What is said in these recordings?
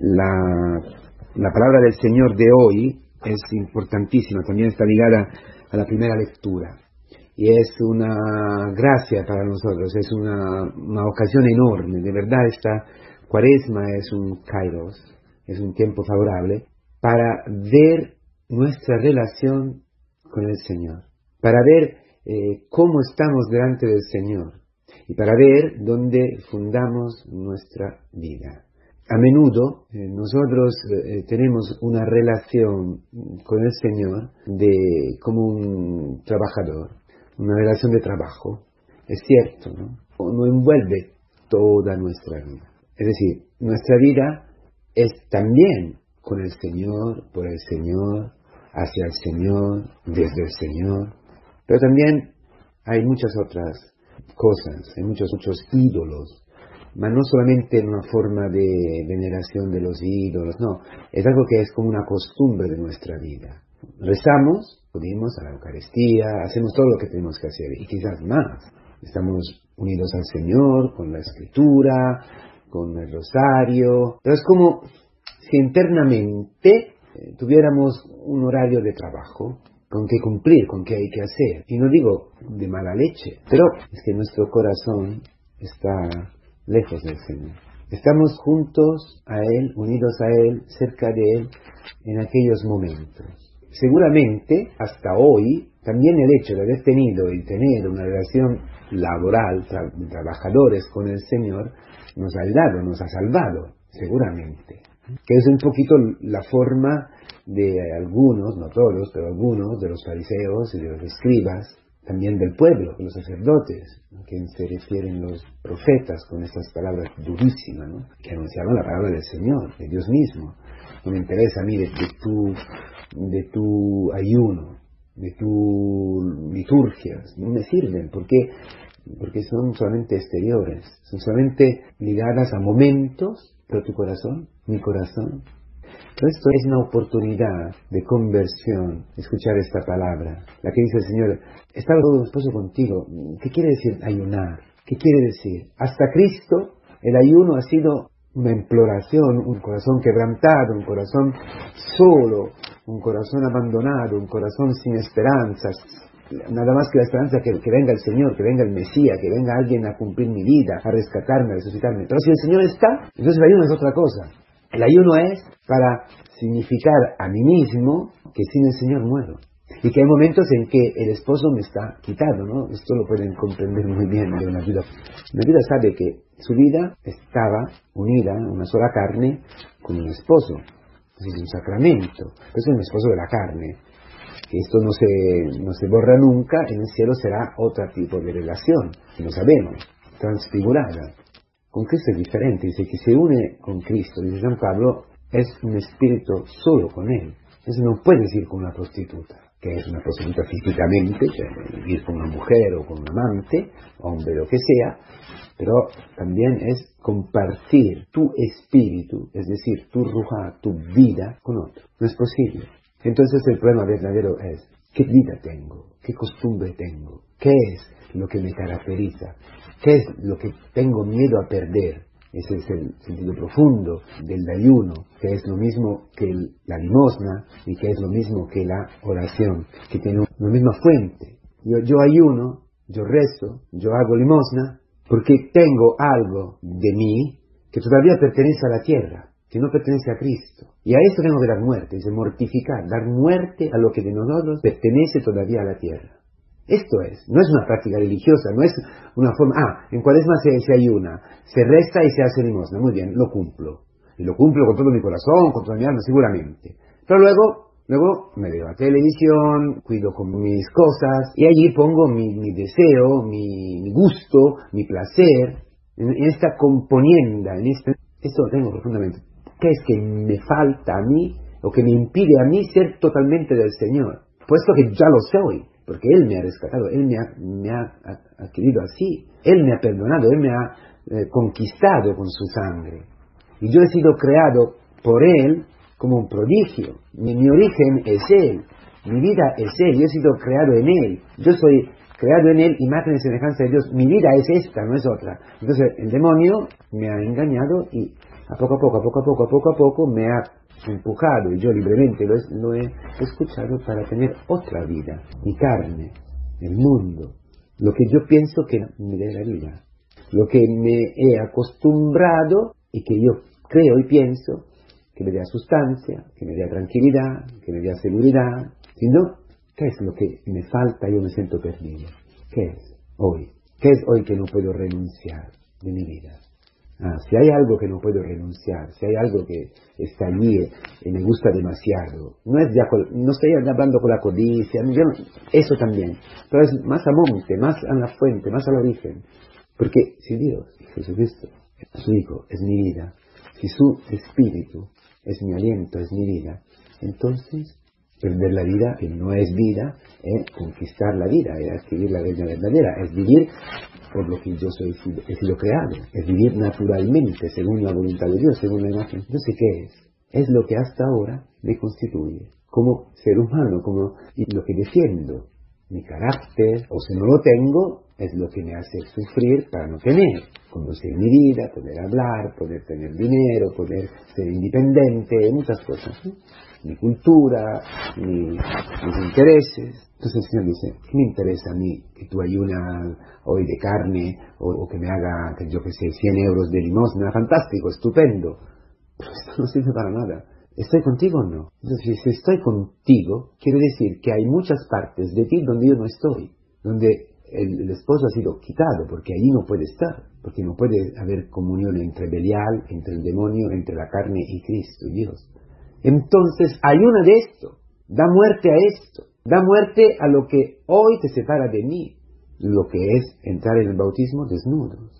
La, la palabra del Señor de hoy es importantísima, también está ligada a la primera lectura. Y es una gracia para nosotros, es una, una ocasión enorme. De verdad, esta cuaresma es un kairos, es un tiempo favorable para ver nuestra relación con el Señor, para ver eh, cómo estamos delante del Señor y para ver dónde fundamos nuestra vida. A menudo eh, nosotros eh, tenemos una relación con el Señor de como un trabajador, una relación de trabajo. Es cierto, ¿no? Envuelve toda nuestra vida. Es decir, nuestra vida es también con el Señor, por el Señor, hacia el Señor, desde el Señor. Pero también hay muchas otras cosas, hay muchos, muchos ídolos, pero no solamente en una forma de veneración de los ídolos, no, es algo que es como una costumbre de nuestra vida. Rezamos, acudimos a la Eucaristía, hacemos todo lo que tenemos que hacer y quizás más. Estamos unidos al Señor con la Escritura, con el Rosario, pero es como si internamente eh, tuviéramos un horario de trabajo con que cumplir, con que hay que hacer. Y no digo de mala leche, pero es que nuestro corazón está lejos del Señor. Estamos juntos a Él, unidos a Él, cerca de Él en aquellos momentos. Seguramente, hasta hoy, también el hecho de haber tenido y tener una relación laboral, trabajadores con el Señor, nos ha ayudado, nos ha salvado, seguramente que es un poquito la forma de algunos, no todos, pero algunos de los fariseos y de los escribas, también del pueblo, los sacerdotes, a quien se refieren los profetas con estas palabras durísimas, que anunciaban la palabra del Señor, de Dios mismo. No me interesa a mí de, tu, de tu ayuno, de tu liturgias, no me sirven, porque porque son solamente exteriores, son solamente ligadas a momentos pero tu corazón, mi corazón. Esto es una oportunidad de conversión, escuchar esta palabra, la que dice el Señor, estaba todo esposo contigo. ¿Qué quiere decir ayunar? ¿Qué quiere decir? Hasta Cristo el ayuno ha sido una imploración, un corazón quebrantado, un corazón solo, un corazón abandonado, un corazón sin esperanzas, nada más que la esperanza que, que, venga el Señor, que venga el Mesías, que venga alguien a cumplir mi vida, a rescatarme, a resucitarme. Pero si el Señor está, entonces el ayuno es otra cosa. El ayuno es para significar a mí mismo que sin el Señor muero. Y que hay momentos en que el esposo me está quitado, ¿no? Esto lo pueden comprender muy bien de una vida. Una vida sabe que su vida estaba unida, una sola carne, con un esposo. Es un sacramento. Es un esposo de la carne que esto no se, no se borra nunca, en el cielo será otro tipo de relación, no sabemos, transfigurada. Con Cristo es diferente, dice que se une con Cristo, dice San Pablo, es un espíritu solo con Él. Eso no puedes ir con una prostituta, que es una prostituta físicamente, ir con una mujer o con un amante, hombre, lo que sea, pero también es compartir tu espíritu, es decir, tu ruja, tu vida con otro. No es posible. Entonces el problema verdadero es, ¿qué vida tengo? ¿Qué costumbre tengo? ¿Qué es lo que me caracteriza? ¿Qué es lo que tengo miedo a perder? Ese es el sentido profundo del ayuno, que es lo mismo que la limosna y que es lo mismo que la oración, que tiene la misma fuente. Yo, yo ayuno, yo rezo, yo hago limosna, porque tengo algo de mí que todavía pertenece a la tierra que no pertenece a Cristo. Y a eso tengo que dar muerte, es mortificar, dar muerte a lo que de nosotros pertenece todavía a la tierra. Esto es, no es una práctica religiosa, no es una forma, ah, en cuaresma se, se ayuna, se resta y se hace limosna, muy bien, lo cumplo. Y lo cumplo con todo mi corazón, con toda mi alma, seguramente. Pero luego, luego me veo a televisión, cuido con mis cosas, y allí pongo mi, deseo, mi, gusto, mi placer, en, en esta componienda, en este, esto lo tengo profundamente ¿Qué es que me falta a mí o que me impide a mí ser totalmente del Señor? Puesto que ya lo soy, porque Él me ha rescatado, Él me ha, adquirido así, Él me ha perdonado, Él me ha eh, conquistado con su sangre. Y yo he sido creado por Él como un prodigio. Mi, mi origen es Él, mi vida es Él, yo he sido creado en Él. Yo soy creado en Él, imagen y semejanza de Dios. Mi vida es esta, no es otra. Entonces el demonio me ha engañado y a poco a poco, a poco a poco, a poco a poco, me ha empujado y yo libremente lo, he escuchado para tener otra vida, mi carne, el mundo, lo que yo pienso que me dé la vida, lo que me he acostumbrado y que yo creo y pienso que me dé sustancia, que me dé tranquilidad, que me dé seguridad. Si no, ¿qué es lo que me falta? Yo me siento perdido. ¿Qué es hoy? ¿Qué es hoy que no puedo renunciar de mi vida? Ah, si hay algo que no puedo renunciar, si hay algo que está allí y me gusta demasiado, no es no estoy hablando con la codicia, eso también, pero es más a monte, más a la fuente, más al origen. Porque si Dios, Jesucristo, su Hijo, es mi vida, si su Espíritu es mi aliento, es mi vida, entonces perder la vida, que no es vida, es conquistar la vida, es adquirir la vida verdadera, es vivir por lo que yo soy, he sido creado, es vivir naturalmente, según la voluntad de Dios, según la imagen. Entonces, ¿qué es? Es lo que hasta ahora me constituye, como ser humano, como lo que defiendo, mi carácter, o si no lo tengo, es lo que me hace sufrir para no tener, conducir mi vida, poder hablar, poder tener dinero, poder ser independiente, muchas cosas mi cultura, mis intereses. Entonces el Señor dice, ¿qué me interesa a mí que tú ayunas hoy de carne o, que me haga, yo que sé, 100 euros de limosna? Fantástico, estupendo. Pero esto no sirve para nada. ¿Estoy contigo o no? Entonces, si estoy contigo, quiere decir que hay muchas partes de ti donde yo no estoy, donde el, esposo ha sido quitado, porque allí no puede estar, porque no puede haber comunión entre Belial, entre el demonio, entre la carne y Cristo, Dios. Entonces ayuna de esto, da muerte a esto, da muerte a lo que hoy te separa de mí, lo que es entrar en el bautismo desnudos.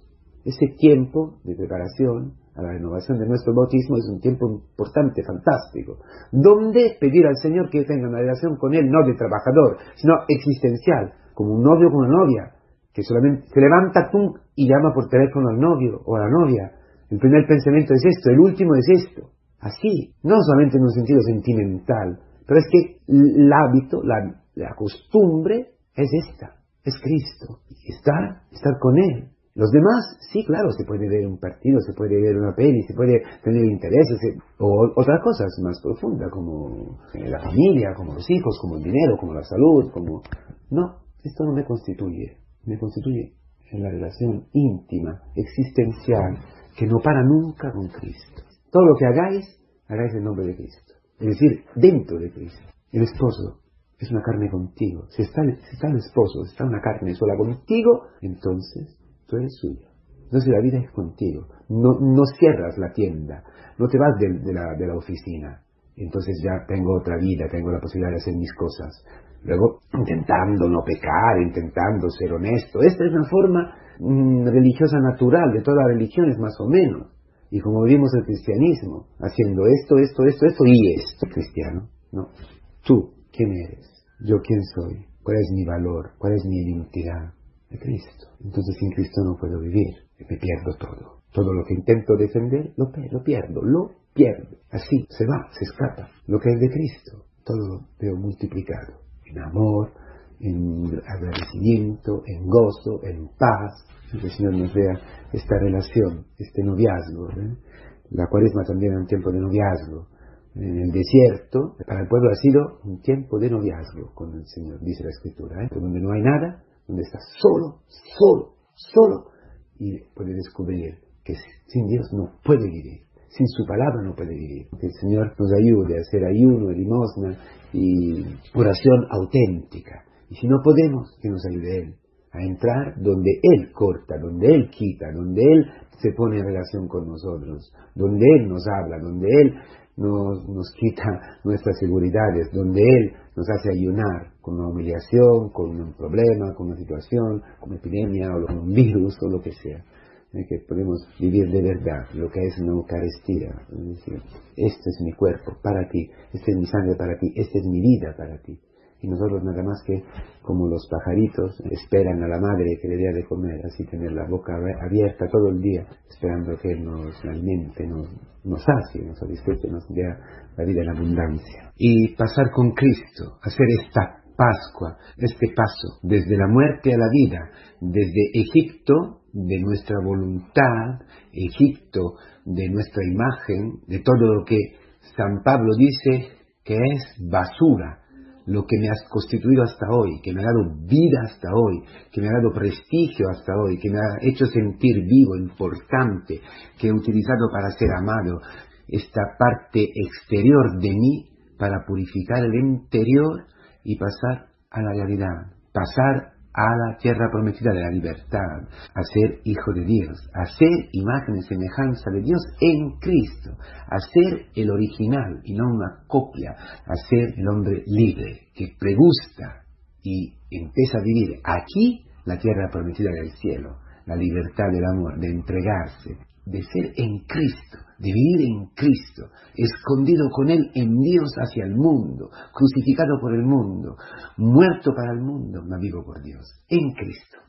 Ese tiempo de preparación la renovación de nuestro bautismo es un tiempo importante, fantástico, donde pedir al Señor que tenga una relación con Él, no de trabajador, sino existencial, como un novio con una novia, que solamente se levanta y llama por teléfono al novio o a la novia. El primer pensamiento es esto, el último es esto. Así, no solamente en un sentido sentimental, pero es que el hábito, la, costumbre es esta, es Cristo. Estar, estar con Él. Los demás, sí, claro, se puede ver un partido, se puede ver una peli, se puede tener intereses, o otras cosas más profundas, como la familia, como los hijos, como el dinero, como la salud, como... No, esto no me constituye, me constituye en la relación íntima, existencial, que no para nunca con Cristo. Todo lo que hagáis, hagáis en nombre de Cristo. Es decir, dentro de Cristo. El esposo es una carne contigo. Si está, si está el esposo, si está una carne sola contigo, entonces tú eres suyo. Entonces la vida es contigo. No, no cierras la tienda, no te vas de, la, de la oficina. Entonces ya tengo otra vida, tengo la posibilidad de hacer mis cosas. Luego, intentando no pecar, intentando ser honesto. Esta es una forma mm, religiosa natural de todas las religiones, más o menos. Y como vivimos el cristianismo, haciendo esto, esto, esto, esto y esto, cristiano, ¿no? Tú, ¿quién eres? ¿Yo quién soy? ¿Cuál es mi valor? ¿Cuál es mi identidad? De Cristo. Entonces sin Cristo no puedo vivir. Me pierdo todo. Todo lo que intento defender, lo, lo pierdo, lo pierdo. Así, se va, se escapa. Lo que es de Cristo, todo lo veo multiplicado. En amor, en agradecimiento, en gozo, en paz. Que el Señor nos vea esta relación, este noviazgo. ¿eh? La cuaresma también es un tiempo de noviazgo. En el desierto, para el pueblo ha sido un tiempo de noviazgo con el Señor, dice la Escritura. ¿eh? Donde no hay nada, donde estás solo, solo, solo, y puede descubrir que sin Dios no puede vivir. Sin su palabra no puede vivir. Que el Señor nos ayude a hacer ayuno, limosna y oración auténtica y si no podemos, que nos ayude Él a entrar donde Él corta, donde Él quita, donde Él se pone en relación con nosotros, donde Él nos habla, donde Él nos, nos quita nuestras seguridades, donde Él nos hace ayunar con una humillación, con un problema, con una situación, con una epidemia o con un virus o lo que sea. que podemos vivir de verdad lo que es una Eucaristía. Este es mi cuerpo para ti, esta es mi sangre para ti, esta es mi vida para ti y nosotros nada más que como los pajaritos esperan a la madre que le dé de comer, así tener la boca abierta todo el día, esperando que nos alimente, nos, nos nos satisface, nos dé la vida en abundancia. Y pasar con Cristo, hacer esta Pascua, este paso desde la muerte a la vida, desde Egipto de nuestra voluntad, Egipto de nuestra imagen, de todo lo que San Pablo dice que es basura, lo que me has constituido hasta hoy, que me ha dado vida hasta hoy, que me ha dado prestigio hasta hoy, que me ha hecho sentir vivo, importante, que he utilizado para ser amado, esta parte exterior de mí para purificar el interior y pasar a la realidad, pasar a la tierra prometida de la libertad, a ser hijo de Dios, a ser imagen y semejanza de Dios en Cristo, a ser el original y no una copia, a ser el hombre libre que pregusta y empieza a vivir aquí la tierra prometida del cielo, la libertad del amor, de entregarse, de ser en Cristo, de vivir en Cristo, escondido con Él en Dios hacia el mundo, crucificado por el mundo, muerto para el mundo, mas vivo por Dios, en Cristo.